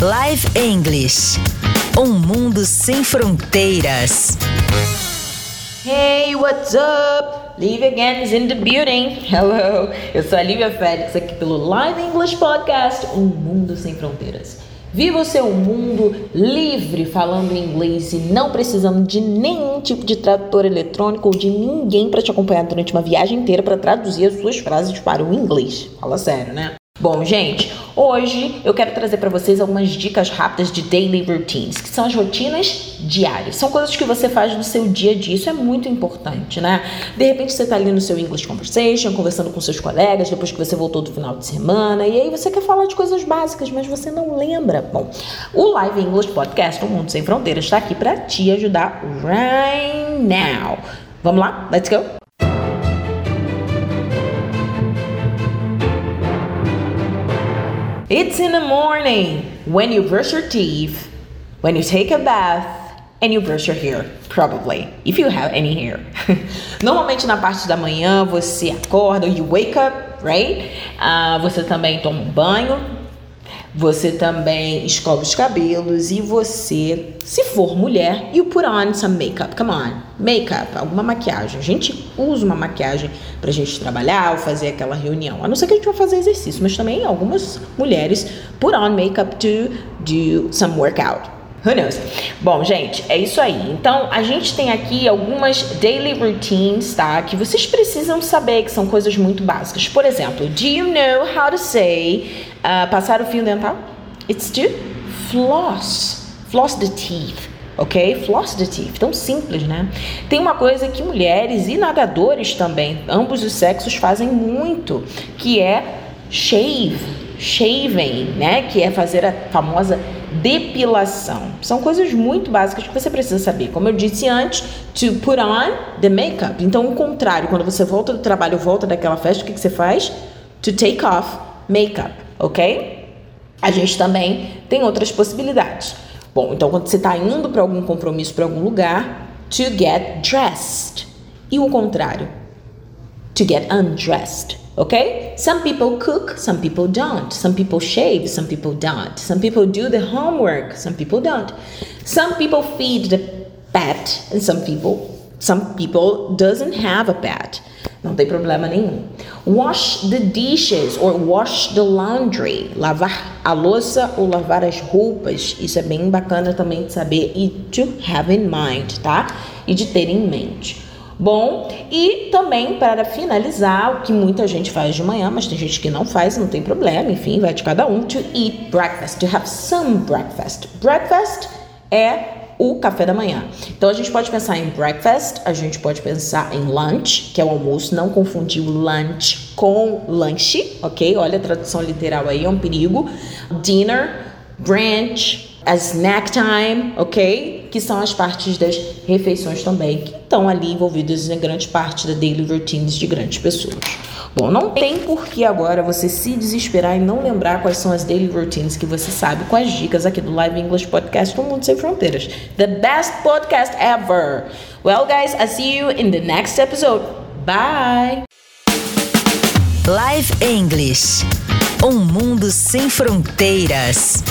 Live English. Um mundo sem fronteiras. Hey, what's up? Live Again is in the building. Hello, eu sou a Lívia Félix aqui pelo Live English Podcast, Um Mundo Sem Fronteiras. Viva o seu mundo livre falando inglês e não precisando de nenhum tipo de tradutor eletrônico ou de ninguém para te acompanhar durante uma viagem inteira para traduzir as suas frases para o inglês. Fala sério, né? Bom, gente, hoje eu quero trazer para vocês algumas dicas rápidas de daily routines, que são as rotinas diárias. São coisas que você faz no seu dia a dia, isso é muito importante, né? De repente você tá ali no seu English Conversation, conversando com seus colegas, depois que você voltou do final de semana, e aí você quer falar de coisas básicas, mas você não lembra. Bom, o Live English Podcast, O Mundo Sem Fronteiras, está aqui para te ajudar right now. Vamos lá? Let's go! It's in the morning when you brush your teeth, when you take a bath, and you brush your hair, probably, if you have any hair. Normalmente na parte da manhã você acorda, you wake up, right? Uh, você também toma um banho, você também escova os cabelos e você, se for mulher, you put on some makeup. Come on, makeup, alguma maquiagem. A gente usa uma maquiagem pra gente trabalhar ou fazer aquela reunião. A não ser que a gente vá fazer exercício, mas também algumas mulheres put on makeup to do some workout. Who knows? Bom, gente, é isso aí. Então, a gente tem aqui algumas daily routines, tá? Que vocês precisam saber que são coisas muito básicas. Por exemplo, do you know how to say uh, passar o fio dental? It's to floss. Floss the teeth. Ok? Floss the teeth. Tão simples, né? Tem uma coisa que mulheres e nadadores também, ambos os sexos, fazem muito, que é shave. Shaving, né? Que é fazer a famosa depilação. São coisas muito básicas que você precisa saber. Como eu disse antes, to put on the makeup. Então, o contrário, quando você volta do trabalho, volta daquela festa, o que, que você faz? To take off makeup, ok? A gente também tem outras possibilidades. Bom, então quando você está indo para algum compromisso, para algum lugar, to get dressed. E o contrário, to get undressed. Okay? Some people cook, some people don't. Some people shave, some people don't. Some people do the homework, some people don't. Some people feed the pet and some people some people doesn't have a pet. Não tem problema nenhum. Wash the dishes or wash the laundry. Lavar a louça ou lavar as roupas. Isso é bem bacana também de saber e to have in mind, tá? E de ter em mente. Bom, e também para finalizar, o que muita gente faz de manhã, mas tem gente que não faz, não tem problema, enfim, vai de cada um, to eat breakfast, to have some breakfast. Breakfast é o café da manhã. Então a gente pode pensar em breakfast, a gente pode pensar em lunch, que é o almoço, não confundir o lunch com lanche, ok? Olha a tradução literal aí, é um perigo. Dinner, brunch, a snack time, ok? Que são as partes das refeições também, que estão ali envolvidas em grande parte da daily routines de grandes pessoas. Bom, não tem por que agora você se desesperar e não lembrar quais são as daily routines que você sabe com as dicas aqui do Live English Podcast do Mundo Sem Fronteiras. The best podcast ever. Well, guys, I see you in the next episode. Bye. Live English. Um mundo sem fronteiras.